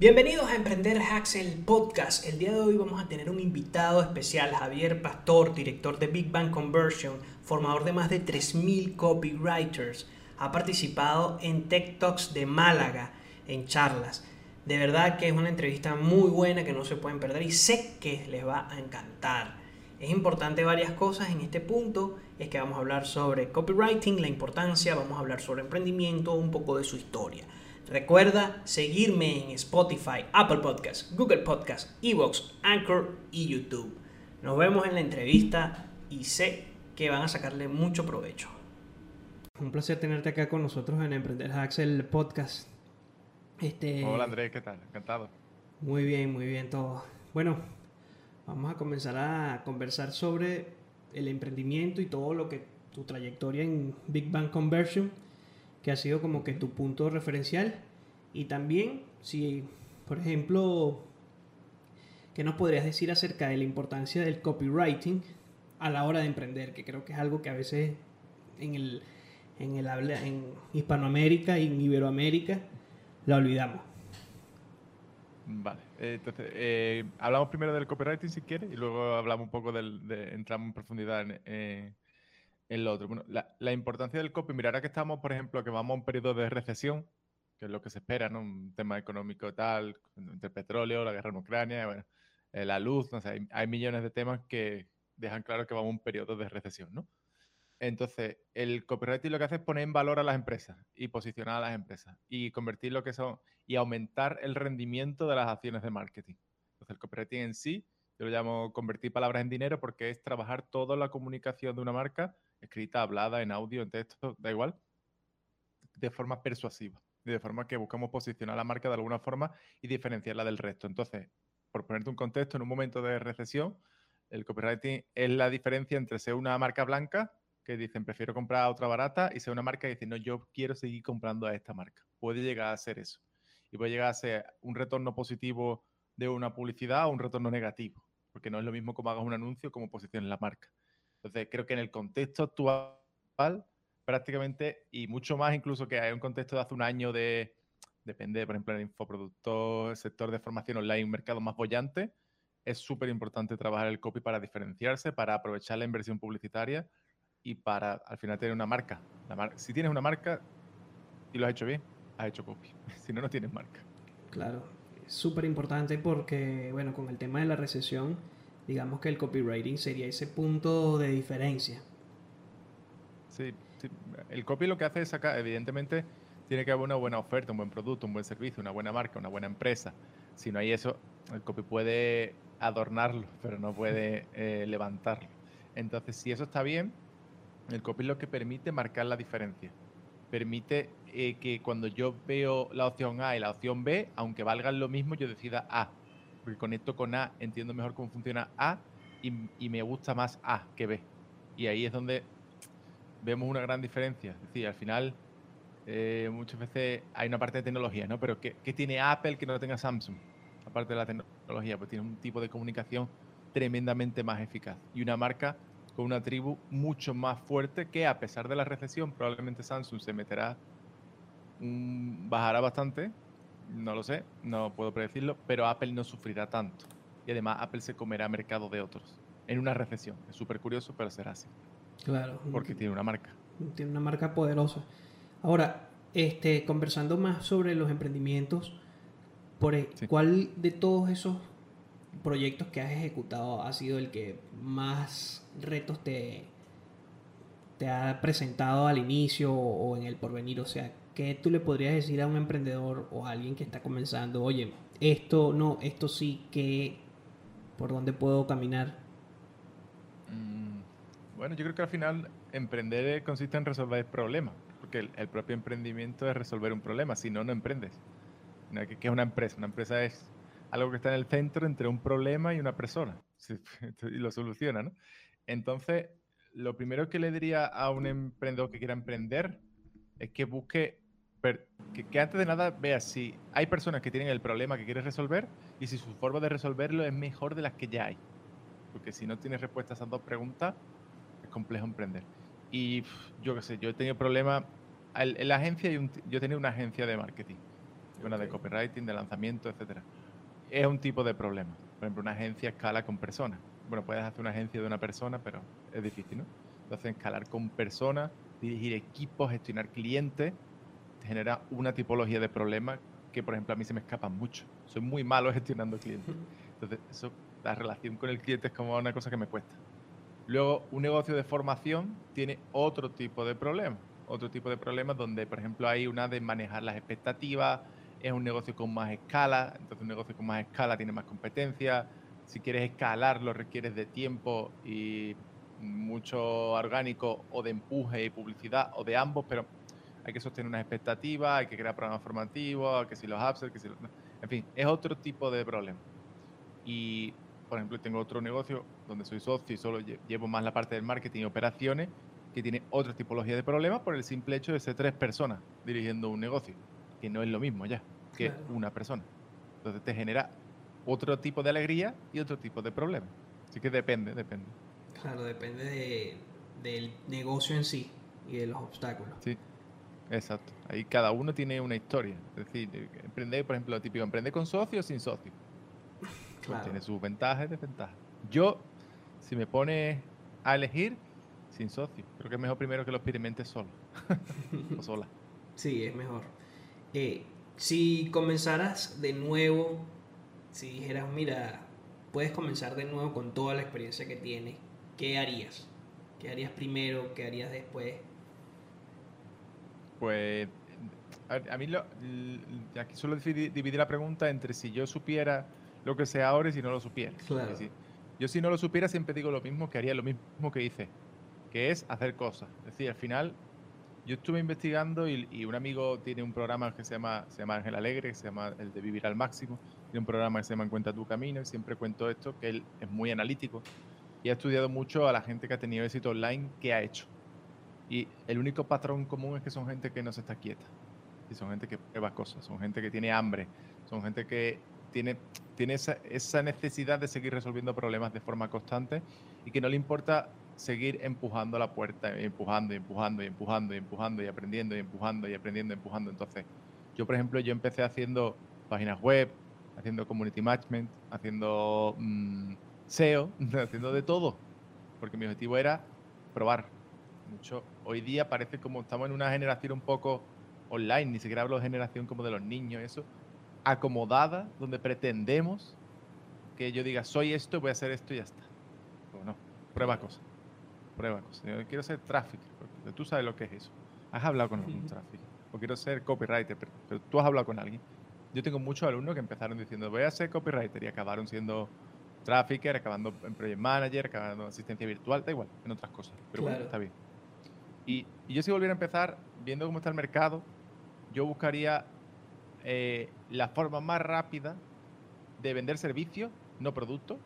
Bienvenidos a Emprender Hacks, el podcast. El día de hoy vamos a tener un invitado especial, Javier Pastor, director de Big Bang Conversion, formador de más de 3.000 copywriters. Ha participado en Tech Talks de Málaga, en charlas. De verdad que es una entrevista muy buena que no se pueden perder y sé que les va a encantar. Es importante varias cosas en este punto, es que vamos a hablar sobre copywriting, la importancia, vamos a hablar sobre emprendimiento, un poco de su historia. Recuerda seguirme en Spotify, Apple Podcasts, Google Podcasts, Evox, Anchor y YouTube. Nos vemos en la entrevista y sé que van a sacarle mucho provecho. Un placer tenerte acá con nosotros en Emprender Hacks, el podcast. Este... Hola Andrés, ¿qué tal? Encantado. Muy bien, muy bien todo. Bueno, vamos a comenzar a conversar sobre el emprendimiento y todo lo que tu trayectoria en Big Bang Conversion que ha sido como que tu punto referencial. Y también, si, por ejemplo, ¿qué nos podrías decir acerca de la importancia del copywriting a la hora de emprender? Que creo que es algo que a veces en el, en el habla, en Hispanoamérica y en Iberoamérica la olvidamos. Vale, entonces eh, hablamos primero del copywriting si quieres y luego hablamos un poco del, de, entramos en profundidad en, eh, en lo otro. Bueno, la, importancia del copy, mira, ahora que estamos, por ejemplo, que vamos a un periodo de recesión, que es lo que se espera, ¿no? Un tema económico tal, entre petróleo, la guerra en Ucrania, bueno, eh, la luz, no sé, hay, millones de temas que dejan claro que vamos a un periodo de recesión, ¿no? Entonces, el copywriting lo que hace es poner en valor a las empresas y posicionar a las empresas y convertir lo que son y aumentar el rendimiento de las acciones de marketing. Entonces, el copywriting en sí, yo lo llamo convertir palabras en dinero porque es trabajar toda la comunicación de una marca escrita, hablada, en audio, en texto, da igual, de forma persuasiva, de forma que buscamos posicionar la marca de alguna forma y diferenciarla del resto. Entonces, por ponerte un contexto, en un momento de recesión, el copywriting es la diferencia entre ser una marca blanca, que dicen prefiero comprar otra barata, y ser una marca que dice no, yo quiero seguir comprando a esta marca. Puede llegar a ser eso. Y puede llegar a ser un retorno positivo de una publicidad o un retorno negativo, porque no es lo mismo como hagas un anuncio como posiciones la marca. Entonces, creo que en el contexto actual, prácticamente, y mucho más incluso que hay un contexto de hace un año de, depende, por ejemplo, el infoproductor, sector de formación online, un mercado más bollante, es súper importante trabajar el copy para diferenciarse, para aprovechar la inversión publicitaria y para al final tener una marca. si tienes una marca y lo has hecho bien, has hecho copy. si no, no tienes marca. Claro, súper importante porque, bueno, con el tema de la recesión, digamos que el copywriting sería ese punto de diferencia. Sí, el copy lo que hace es sacar, evidentemente, tiene que haber una buena oferta, un buen producto, un buen servicio, una buena marca, una buena empresa. Si no hay eso, el copy puede adornarlo, pero no puede eh, levantarlo. Entonces, si eso está bien, el copy es lo que permite marcar la diferencia. Permite eh, que cuando yo veo la opción A y la opción B, aunque valgan lo mismo, yo decida A porque conecto con A, entiendo mejor cómo funciona A y, me gusta más A que B. Y ahí es donde vemos una gran diferencia. Es decir, al final eh, muchas veces hay una parte de tecnología, ¿no? Pero ¿qué, tiene Apple que no tenga Samsung? Aparte de la tecnología, pues tiene un tipo de comunicación tremendamente más eficaz y una marca con una tribu mucho más fuerte que a pesar de la recesión, probablemente Samsung se meterá, bajará bastante, no lo sé, no puedo predecirlo, pero Apple no sufrirá tanto. Y además Apple se comerá mercado de otros en una recesión. Es súper curioso, pero será así. Claro. Porque tiene una marca. Tiene una marca poderosa. Ahora, este, conversando más sobre los emprendimientos, por e, ¿cuál de todos esos proyectos que has ejecutado ha sido el que más retos te, te ha presentado al inicio o en el porvenir? O sea, ¿qué tú le podrías decir a un emprendedor o a alguien que está comenzando? Oye, esto no, esto sí, que ¿por dónde puedo caminar? Mm, bueno, yo creo que al final emprender consiste en resolver problemas, porque el, propio emprendimiento es resolver un problema, si no, no emprendes. ¿Qué es una empresa? Una empresa es algo que está en el centro entre un problema y una persona, y lo soluciona, ¿no? Entonces, lo primero que le diría a un emprendedor que quiera emprender es que busque que, antes de nada veas si hay personas que tienen el problema que quieres resolver y si su forma de resolverlo es mejor de las que ya hay. Porque si no tienes respuesta a esas dos preguntas, es complejo emprender. Y yo qué sé, yo he tenido problemas. En la agencia, yo tenido una agencia de marketing. Una de copywriting, de lanzamiento, etcétera. Es un tipo de problema. Por ejemplo, una agencia escala con personas. Bueno, puedes hacer una agencia de una persona, pero es difícil, ¿no? Entonces, escalar con personas, dirigir equipos, gestionar clientes, te genera una tipología de problemas que, por ejemplo, a mí se me escapan mucho. Soy muy malo gestionando clientes. Entonces, eso, la relación con el cliente es como una cosa que me cuesta. Luego, un negocio de formación tiene otro tipo de problemas. Otro tipo de problemas donde, por ejemplo, hay una de manejar las expectativas, es un negocio con más escala, entonces un negocio con más escala tiene más competencia. Si quieres escalar, lo requieres de tiempo y mucho orgánico o de empuje y publicidad o de ambos, pero hay que sostener unas expectativas, hay que crear programas formativos, que si los upsells, que si los... En fin, es otro tipo de problema. Y, por ejemplo, tengo otro negocio donde soy socio y solo llevo más la parte del marketing y operaciones, que tiene otra tipología de problemas por el simple hecho de ser tres personas dirigiendo un negocio, que no es lo mismo ya que una persona. Entonces te genera otro tipo de alegría y otro tipo de problema. Así que depende, depende. Claro, depende del negocio en sí y de los obstáculos. Sí, exacto. Ahí cada uno tiene una historia. Es decir, emprender, por ejemplo, lo típico, emprender con socio o sin socio. Pues tiene sus ventajas y desventajas. Yo, si me pone a elegir, sin socio. Creo que es mejor primero que lo experimentes solo. o sola. Sí, es mejor. Eh, si comenzaras de nuevo, si dijeras, mira, puedes comenzar de nuevo con toda la experiencia que tienes, ¿qué harías? ¿Qué harías primero? ¿Qué harías después? Pues a, mí lo, aquí solo dividir la pregunta entre si yo supiera lo que sé ahora y si no lo supiera. Claro. yo si no lo supiera siempre digo lo mismo que haría lo mismo que hice, que es hacer cosas. Es decir, al final yo estuve investigando y, un amigo tiene un programa que se llama, se llama Ángel Alegre, que se llama el de Vivir al Máximo. Tiene un programa que se llama Encuentra tu camino y siempre cuento esto, que él es muy analítico y ha estudiado mucho a la gente que ha tenido éxito online, qué ha hecho. Y el único patrón común es que son gente que no se está quieta. Y son gente que prueba cosas, son gente que tiene hambre, son gente que tiene, tiene esa, esa necesidad de seguir resolviendo problemas de forma constante y que no le importa seguir empujando la puerta, empujando empujando empujando empujando y aprendiendo y empujando y aprendiendo empujando. Entonces, yo, por ejemplo, yo empecé haciendo páginas web, haciendo community management, haciendo mm, SEO, haciendo de todo, porque mi objetivo era probar. Mucho. Hoy día parece como estamos en una generación un poco online, ni siquiera hablo de generación como de los niños, eso, acomodada, donde pretendemos que yo diga, soy esto, voy a hacer esto y ya está. No, prueba cosas prueba cosas. quiero ser tráfico, tú sabes lo que es eso. Has hablado con algún tráfico. O quiero ser copywriter, pero, tú has hablado con alguien. Yo tengo muchos alumnos que empezaron diciendo, voy a ser copywriter y acabaron siendo trafficker, acabando en project manager, acabando en asistencia virtual, da igual, en otras cosas. Pero bueno, está bien. Y, yo si volviera a empezar, viendo cómo está el mercado, yo buscaría eh, la forma más rápida de vender servicios, no productos.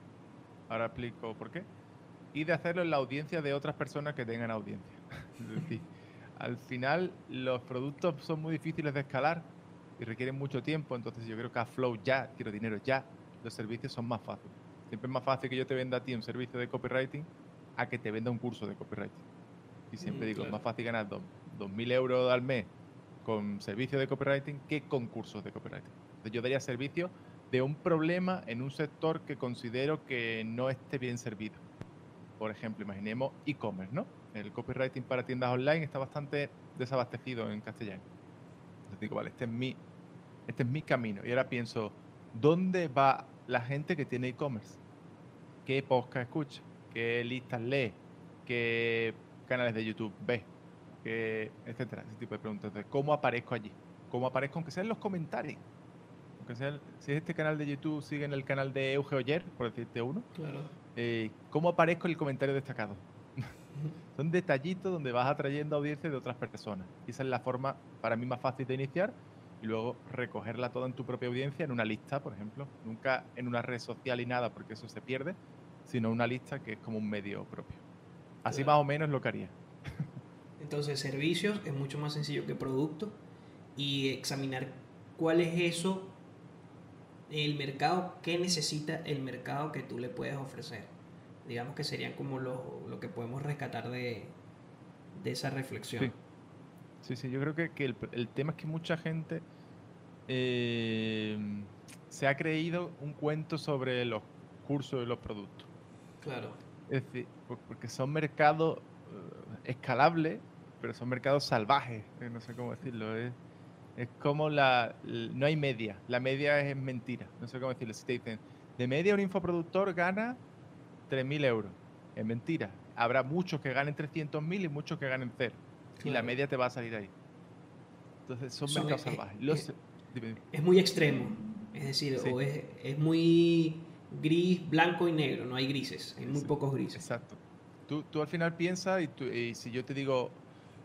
Ahora explico por qué y de hacerlo en la audiencia de otras personas que tengan audiencia. es decir, al final los productos son muy difíciles de escalar y requieren mucho tiempo, entonces yo creo que a Flow ya, quiero dinero ya, los servicios son más fáciles. Siempre es más fácil que yo te venda a ti un servicio de copywriting a que te venda un curso de copywriting. Y siempre mm, digo, es más fácil ganar 2.000 euros al mes con servicios de copywriting que con cursos de copywriting. Entonces yo daría servicio de un problema en un sector que considero que no esté bien servido por ejemplo, imaginemos e-commerce, ¿no? El copywriting para tiendas online está bastante desabastecido en castellano. Entonces digo, vale, este es mi, este es mi camino. Y ahora pienso, ¿dónde va la gente que tiene e-commerce? ¿Qué podcast escucha? ¿Qué listas lee? ¿Qué canales de YouTube ve? ¿Qué, etcétera? Ese tipo de preguntas. Entonces, ¿cómo aparezco allí? ¿Cómo aparezco? Aunque sea en los comentarios. Aunque sea, si es este canal de YouTube, sigue en el canal de Euge Oyer, por decirte uno. Claro eh, cómo aparezco en el comentario destacado. Son detallitos donde vas atrayendo audiencia de otras personas. Y esa es la forma para mí más fácil de iniciar y luego recogerla toda en tu propia audiencia, en una lista, por ejemplo. Nunca en una red social y nada, porque eso se pierde, sino una lista que es como un medio propio. Así más o menos lo que haría. Entonces, servicios es mucho más sencillo que producto y examinar cuál es eso el mercado, qué necesita el mercado que tú le puedes ofrecer. Digamos que serían como lo, lo que podemos rescatar de, de esa reflexión. Sí, sí, yo creo que, que el, el, tema es que mucha gente eh, se ha creído un cuento sobre los cursos y los productos. Claro. Es decir, porque son mercados eh, escalables, pero son mercados salvajes, eh, no sé cómo decirlo. Es, es como la, No hay media. La media es mentira. No sé cómo decirlo. Si te dicen, de media un infoproductor gana 3.000 euros. Es mentira. Habrá muchos que ganen 300.000 y muchos que ganen cero. Y la media te va a salir ahí. Entonces son, mercados salvajes. es, muy extremo. Es decir, o es, es, muy gris, blanco y negro. No hay grises. Hay muy pocos grises. Exacto. Tú, tú al final piensas y, y si yo te digo,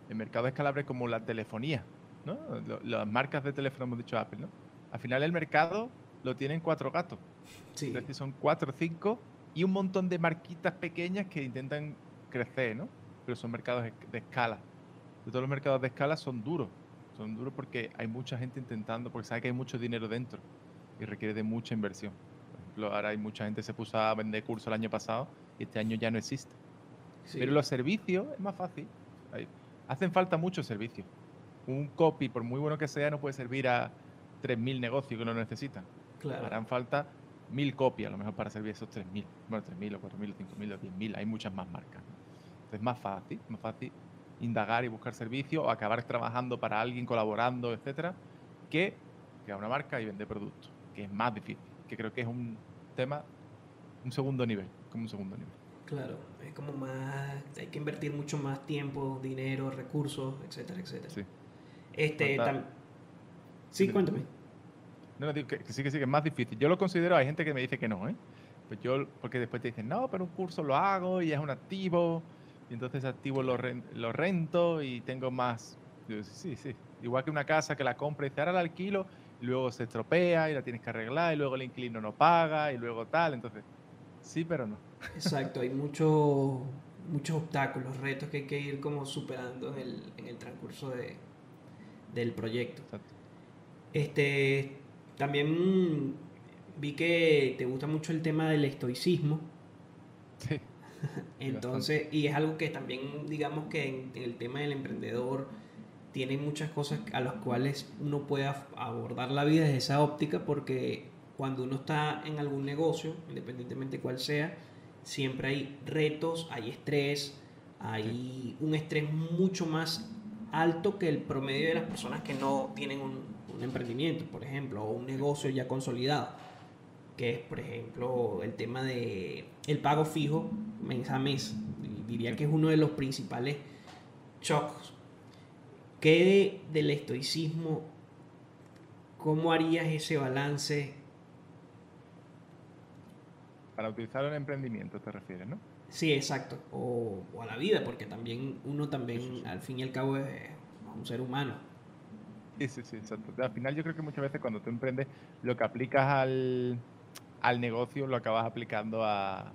el mercado escalable como la telefonía las marcas de teléfono hemos dicho Apple, ¿no? Al final el mercado lo tienen cuatro gatos. Sí. Es decir, son cuatro o cinco y un montón de marquitas pequeñas que intentan crecer, ¿no? Pero son mercados de escala. De todos los mercados de escala son duros. Son duros porque hay mucha gente intentando, porque sabe que hay mucho dinero dentro y requiere de mucha inversión. Ejemplo, ahora hay mucha gente que se puso a vender cursos el año pasado y este año ya no existe. Pero los servicios es más fácil. hacen falta muchos servicios un copy, por muy bueno que sea, no puede servir a 3.000 negocios que no necesitan. Claro. Harán falta 1.000 copias a lo mejor para servir esos 3.000. Bueno, 3.000 o 4.000 o 5.000 o 10.000. Hay muchas más marcas. Entonces es más fácil, más fácil indagar y buscar servicios o acabar trabajando para alguien, colaborando, etcétera, que crear una marca y vender productos, que es más difícil, que creo que es un tema, un segundo nivel, como un segundo nivel. Claro, es como más, hay que invertir mucho más tiempo, dinero, recursos, etcétera, etcétera. Sí. Este, Sí, cuéntame. No, digo que, sí, que sí, que es más difícil. Yo lo considero, hay gente que me dice que no, ¿eh? Pues yo, porque después te dicen, no, pero un curso lo hago y es un activo, y entonces activo lo, lo rento y tengo más. Yo, sí, sí. Igual que una casa que la compra y dice, ahora la alquilo, luego se estropea y la tienes que arreglar, y luego el inquilino no paga, y luego tal. Entonces, sí, pero no. Exacto, hay muchos muchos obstáculos, retos que hay que ir como superando en el, en el transcurso de, del proyecto. Este, también vi que te gusta mucho el tema del estoicismo. Sí. Entonces, y es algo que también, digamos que en, el tema del emprendedor tiene muchas cosas a las cuales uno puede abordar la vida desde esa óptica porque cuando uno está en algún negocio, independientemente cuál sea, siempre hay retos, hay estrés, hay un estrés mucho más alto que el promedio de las personas que no tienen un, emprendimiento, por ejemplo, o un negocio ya consolidado, que es, por ejemplo, el tema de el pago fijo mes a mes. Diría que es uno de los principales shocks. ¿Qué del estoicismo? ¿Cómo harías ese balance? Para utilizarlo en emprendimiento, te refieres, ¿no? Sí, exacto. O, a la vida, porque también uno también, al fin y al cabo, es un ser humano. Sí, sí, sí, exacto. Al final yo creo que muchas veces cuando tú emprendes, lo que aplicas al, negocio lo acabas aplicando a,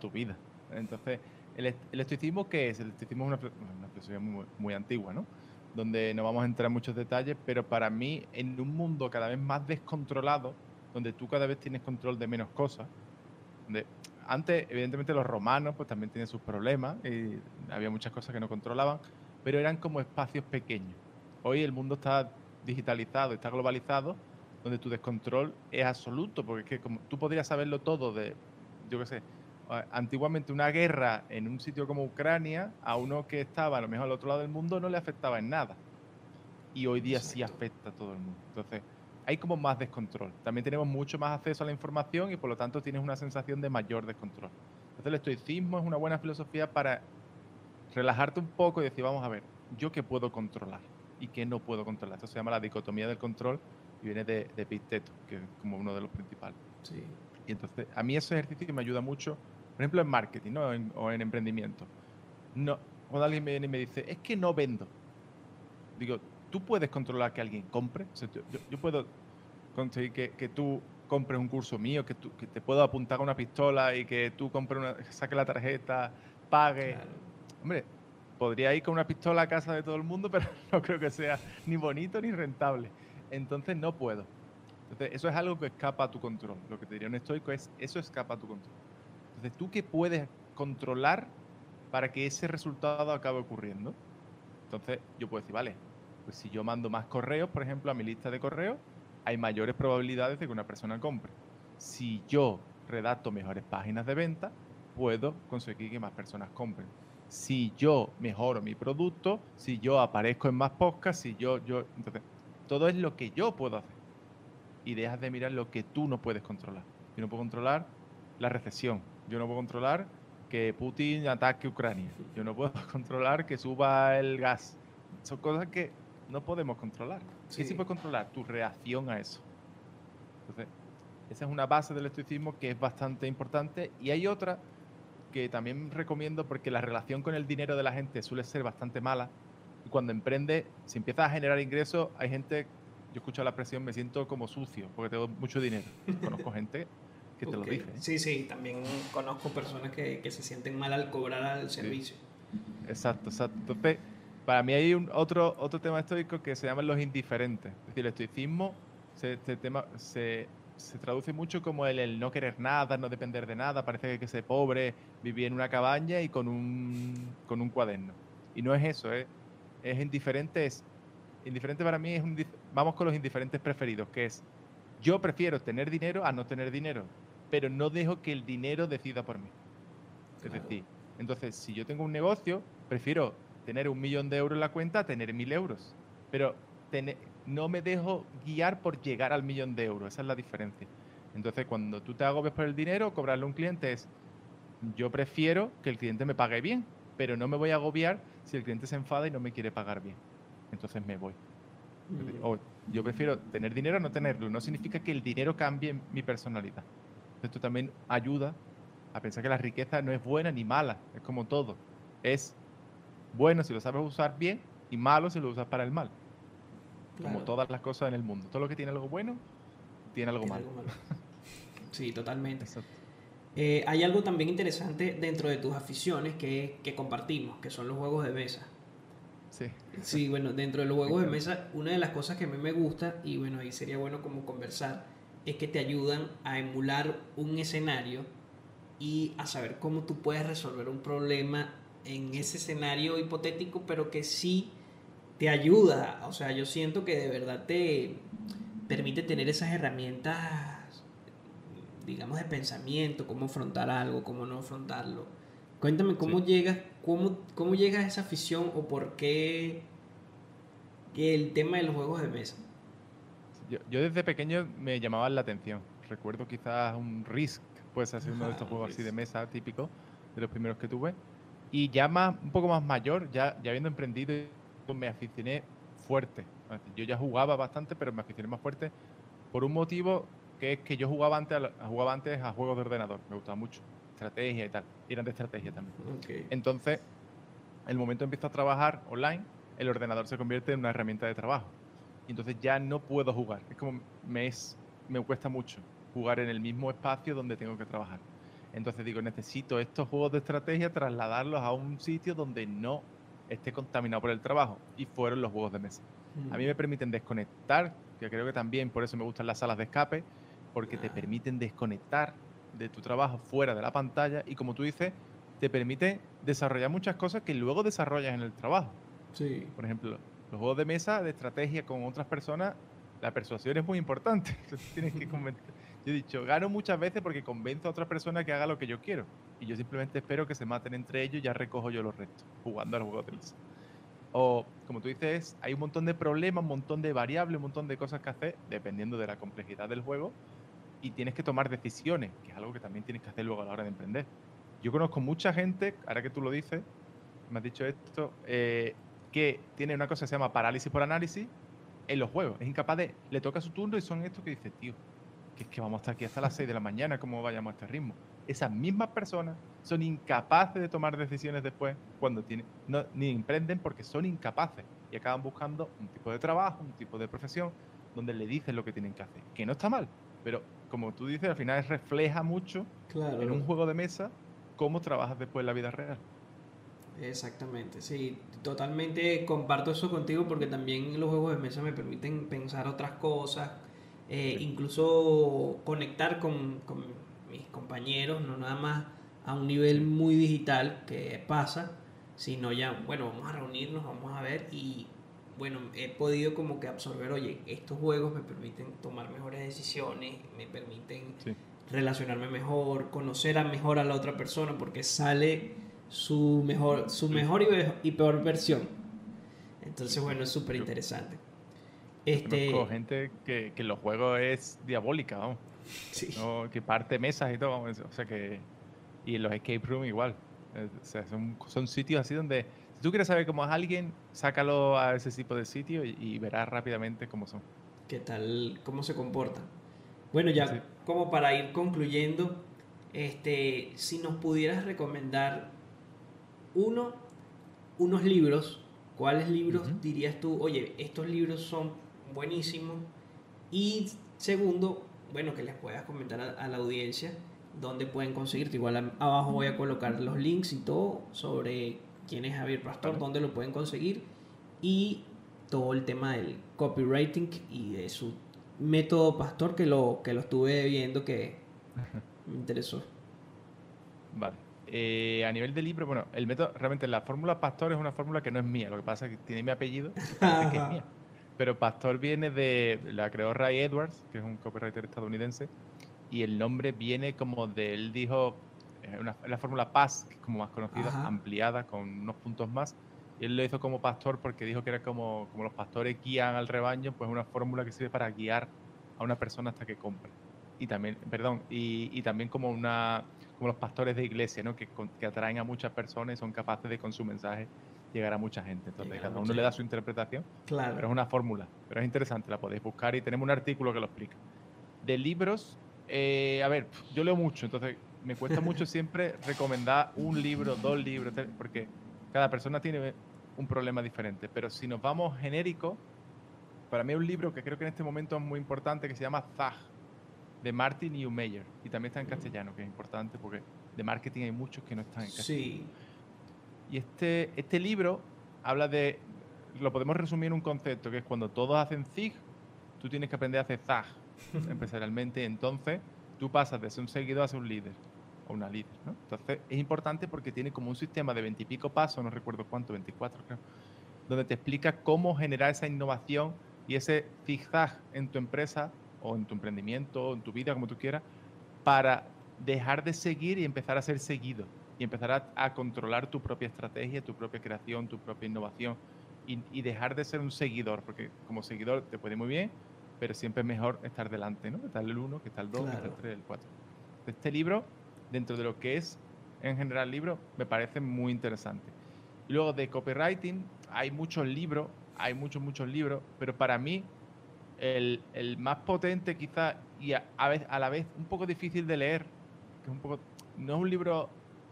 tu vida. Entonces, el, el estoicismo, ¿qué es? El estoicismo es una, una filosofía muy, muy antigua, ¿no? Donde no vamos a entrar en muchos detalles, pero para mí, en un mundo cada vez más descontrolado, donde tú cada vez tienes control de menos cosas, donde antes, evidentemente, los romanos pues también tienen sus problemas y había muchas cosas que no controlaban, pero eran como espacios pequeños. Hoy el mundo está digitalizado, está globalizado, donde tu descontrol es absoluto, porque es que como tú podrías saberlo todo de, yo qué sé, antiguamente una guerra en un sitio como Ucrania, a uno que estaba a lo mejor al otro lado del mundo no le afectaba en nada. Y hoy día sí afecta a todo el mundo. Entonces, hay como más descontrol. También tenemos mucho más acceso a la información y por lo tanto tienes una sensación de mayor descontrol. Entonces el estoicismo es una buena filosofía para relajarte un poco y decir, vamos a ver, ¿yo qué puedo controlar y qué no puedo controlar? Esto se llama la dicotomía del control y viene de, de Epicteto, que es como uno de los principales. Sí. Y entonces a mí ese ejercicio me ayuda mucho, por ejemplo en marketing ¿no? o en emprendimiento. No, cuando alguien me viene y me dice, es que no vendo. Digo, tú puedes controlar que alguien compre. yo, puedo conseguir que, tú compres un curso mío, que, que te puedo apuntar una pistola y que tú compres una, saques la tarjeta, pague. Hombre, podría ir con una pistola a casa de todo el mundo, pero no creo que sea ni bonito ni rentable. Entonces no puedo. Entonces, eso es algo que escapa a tu control. Lo que te diría un estoico es, eso escapa a tu control. Entonces, ¿tú qué puedes controlar para que ese resultado acabe ocurriendo? Entonces, yo puedo decir, vale, pues si yo mando más correos, por ejemplo, a mi lista de correos, hay mayores probabilidades de que una persona compre. Si yo redacto mejores páginas de venta, puedo conseguir que más personas compren. Si yo mejoro mi producto, si yo aparezco en más podcasts, si yo, yo, entonces, todo es lo que yo puedo hacer. Y dejas de mirar lo que tú no puedes controlar. Yo no puedo controlar la recesión. Yo no puedo controlar que Putin ataque Ucrania. Yo no puedo controlar que suba el gas. Son cosas que no podemos controlar. ¿Qué sí puedes controlar? Tu reacción a eso. Entonces, esa es una base del estoicismo que es bastante importante. Y hay otra que también recomiendo porque la relación con el dinero de la gente suele ser bastante mala. Y cuando emprende, si empiezas a generar ingresos, hay gente, yo escucho la presión, me siento como sucio porque tengo mucho dinero. Conozco gente que te lo dice. ¿eh? Sí, sí, también conozco personas que, que, se sienten mal al cobrar al servicio. Exacto, exacto. Entonces, para mí hay un otro, otro tema estoico que se llaman los indiferentes. Es decir, el estoicismo se, este tema, se, se, traduce mucho como el, el, no querer nada, no depender de nada, parece que hay que ser pobre, vivir en una cabaña y con un, con un cuaderno. Y no es eso, ¿eh? es indiferente, es indiferente para mí es un, vamos con los indiferentes preferidos, que es yo prefiero tener dinero a no tener dinero, pero no dejo que el dinero decida por mí. Es decir, entonces si yo tengo un negocio, prefiero tener un millón de euros en la cuenta a tener mil euros. Pero no me dejo guiar por llegar al millón de euros. Esa es la diferencia. Entonces, cuando tú te agobias por el dinero, cobrarle a un cliente es, yo prefiero que el cliente me pague bien, pero no me voy a agobiar si el cliente se enfada y no me quiere pagar bien. Entonces me voy. Mm. O yo prefiero tener dinero a no tenerlo. No significa que el dinero cambie mi personalidad. Esto también ayuda a pensar que la riqueza no es buena ni mala. Es como todo. Es bueno si lo sabes usar bien y malo si lo usas para el mal. Como todas las cosas en el mundo. Todo lo que tiene algo bueno, tiene algo, malo. Sí, totalmente. Eh, hay algo también interesante dentro de tus aficiones que, que, compartimos, que son los juegos de mesa. Sí. Sí, bueno, dentro de los juegos de mesa, una de las cosas que a mí me gusta, y bueno, ahí sería bueno como conversar, es que te ayudan a emular un escenario y a saber cómo tú puedes resolver un problema en ese escenario hipotético, pero que sí te ayuda. O sea, yo siento que de verdad te permite tener esas herramientas, digamos, de pensamiento, cómo afrontar algo, cómo no afrontarlo. Cuéntame cómo llegas, cómo, cómo llegas a esa afición o por qué el tema de los juegos de mesa. Yo, yo desde pequeño me llamaban la atención. Recuerdo quizás un Risk, puede ser uno de estos juegos así de mesa típico, de los primeros que tuve y ya más, un poco más mayor, ya, ya habiendo emprendido, me aficioné fuerte. Yo ya jugaba bastante, pero me aficioné más fuerte por un motivo que es que yo jugaba antes a, jugaba antes a juegos de ordenador. Me gustaba mucho. Estrategia y tal. Y eran de estrategia también. Entonces, el momento empiezo a trabajar online, el ordenador se convierte en una herramienta de trabajo. Y entonces ya no puedo jugar. Es como me, es, me cuesta mucho jugar en el mismo espacio donde tengo que trabajar. Entonces digo, necesito estos juegos de estrategia trasladarlos a un sitio donde no esté contaminado por el trabajo. Y fueron los juegos de mesa. A mí mm. me permiten desconectar, que creo que también por eso me gustan las salas de escape, porque te ah. permiten desconectar de tu trabajo fuera de la pantalla y como tú dices, te permite desarrollar muchas cosas que luego desarrollas en el trabajo. Sí. Por ejemplo, los juegos de mesa de estrategia con otras personas, la persuasión es muy importante. Tienes que convencer yo he dicho, gano muchas veces porque convenzo a otra persona que haga lo que yo quiero. Y yo simplemente espero que se maten entre ellos y ya recojo yo los restos, jugando al juego de mesa. O, como tú dices, hay un montón de problemas, un montón de variables, un montón de cosas que hacer, dependiendo de la complejidad del juego. Y tienes que tomar decisiones, que es algo que también tienes que hacer luego a la hora de emprender. Yo conozco mucha gente, ahora que tú lo dices, me has dicho esto, eh, que tiene una cosa que se llama parálisis por análisis en los juegos. Es incapaz de, le toca su turno y son estos que dice, tío, que es que vamos a estar aquí hasta las 6 de la mañana, ¿cómo vayamos a este ritmo? Esas mismas personas son incapaces de tomar decisiones después cuando tienen, ni emprenden porque son incapaces y acaban buscando un tipo de trabajo, un tipo de profesión donde le dicen lo que tienen que hacer, que no está mal, pero como tú dices, al final refleja mucho en un juego de mesa cómo trabajas después en la vida real. Exactamente, sí, totalmente comparto eso contigo porque también los juegos de mesa me permiten pensar otras cosas, eh, incluso conectar con, mis compañeros, no nada más a un nivel muy digital que pasa, sino ya, bueno, vamos a reunirnos, vamos a ver y bueno, he podido como que absorber, oye, estos juegos me permiten tomar mejores decisiones, me permiten relacionarme mejor, conocer a mejor a la otra persona, porque sale su mejor, su mejor y, peor versión. Entonces, bueno, es súper interesante. Este... Conozco gente que, que los juegos es diabólica, vamos. Sí. Que parte mesas y todo, o sea que... Y los escape room igual. O sea, son, son sitios así donde si tú quieres saber cómo es alguien, sácalo a ese tipo de sitio y, verás rápidamente cómo son. ¿Qué tal? ¿Cómo se comportan? Bueno, ya como para ir concluyendo, este, si nos pudieras recomendar uno, unos libros, ¿cuáles libros dirías tú, oye, estos libros son buenísimos? Y segundo, bueno, que les puedas comentar a la audiencia dónde pueden conseguirte. Igual abajo voy a colocar los links y todo sobre quién es Javier Pastor, dónde lo pueden conseguir y todo el tema del copywriting y de su método Pastor que lo, que lo estuve viendo que me interesó. Vale. Eh, a nivel de libro, bueno, el método, realmente la fórmula Pastor es una fórmula que no es mía, lo que pasa es que tiene mi apellido, que es mía. Pero Pastor viene de, la creó Ray Edwards, que es un copywriter estadounidense, y el nombre viene como de, él dijo, una, la fórmula que es como más conocida, ampliada, con unos puntos más. Y él lo hizo como pastor porque dijo que era como, como los pastores guían al rebaño, pues una fórmula que sirve para guiar a una persona hasta que compre. Y también, perdón, y, y también como, una, como los pastores de iglesia, ¿no? que, que atraen a muchas personas y son capaces de con su mensaje llegar a mucha gente. Entonces, cada uno le da su interpretación, claro. pero es una fórmula. Pero es interesante, la podéis buscar y tenemos un artículo que lo explica. De libros, eh, a ver, yo leo mucho, entonces me cuesta mucho siempre recomendar un libro, dos libros, porque cada persona tiene un problema diferente. Pero si nos vamos genérico, para mí hay un libro que creo que en este momento es muy importante que se llama Zag, de Martin Neumeyer. Y también está en castellano, que es importante porque de marketing hay muchos que no están en castellano. Sí. Y este, este libro habla de, lo podemos resumir en un concepto, que es cuando todos hacen Zig, tú tienes que aprender a hacer Zag empresarialmente, entonces tú pasas de ser un seguidor a ser un líder o una líder. ¿no? Entonces es importante porque tiene como un sistema de veintipico pasos, no recuerdo cuánto, 24 creo, donde te explica cómo generar esa innovación y ese zigzag en tu empresa o en tu emprendimiento o en tu vida, como tú quieras, para dejar de seguir y empezar a ser seguido y empezar a, a controlar tu propia estrategia, tu propia creación, tu propia innovación y, y, dejar de ser un seguidor, porque como seguidor te puede muy bien, pero siempre es mejor estar delante, ¿no? Que está el 1, que está el 2, que está el 3, el 4. Este libro, dentro de lo que es en general libro, me parece muy interesante. Y luego de copywriting, hay muchos libros, hay muchos, muchos libros, pero para mí el, el más potente quizás y a, a, vez, a la vez un poco difícil de leer, que es un poco, no es un libro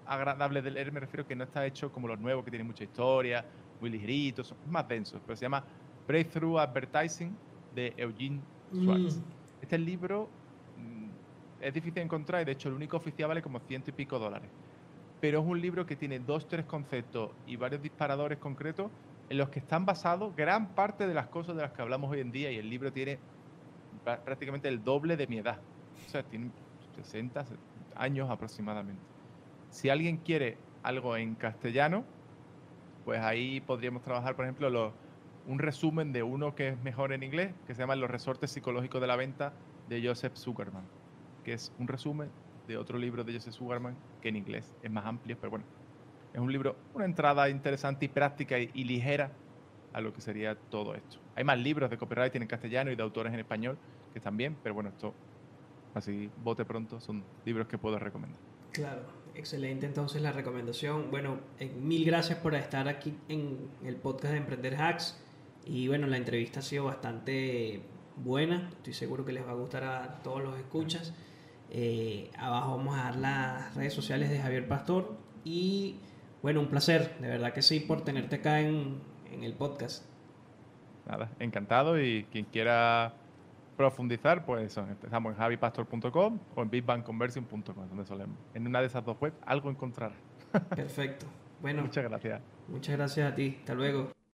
agradable de leer, me refiero que no está hecho como los nuevos, que tienen mucha historia, muy ligeritos, son más densos, pero se llama Breakthrough Advertising de Eugene Schwartz. Mm. Este libro es difícil encontrar y de hecho el único oficial vale como ciento y pico dólares. Pero es un libro que tiene dos, tres conceptos y varios disparadores concretos en los que están basados gran parte de las cosas de las que hablamos hoy en día y el libro tiene prácticamente el doble de mi edad. O sea, tiene 60 años aproximadamente. Si alguien quiere algo en castellano, pues ahí podríamos trabajar, por ejemplo, los un resumen de uno que es mejor en inglés, que se llama Los resortes psicológicos de la venta de Joseph Zuckerman, que es un resumen de otro libro de Joseph Zuckerman que en inglés es más amplio, pero bueno, es un libro, una entrada interesante y práctica y, ligera a lo que sería todo esto. Hay más libros de copyright en castellano y de autores en español que también, pero bueno, esto así bote pronto son libros que puedo recomendar. Claro, excelente entonces la recomendación. Bueno, eh, mil gracias por estar aquí en el podcast de Emprender Hacks. Y bueno, la entrevista ha sido bastante buena, estoy seguro que les va a gustar a todos los escuchas. Eh, abajo vamos a dar las redes sociales de Javier Pastor y bueno, un placer, de verdad que sí, por tenerte acá en, en el podcast. Nada, encantado y quien quiera profundizar, pues empezamos en javipastor.com o en bigbankconversion.com, donde solemos. En una de esas dos webs algo encontrar. Perfecto. Bueno. Muchas gracias. Muchas gracias a ti. Hasta luego.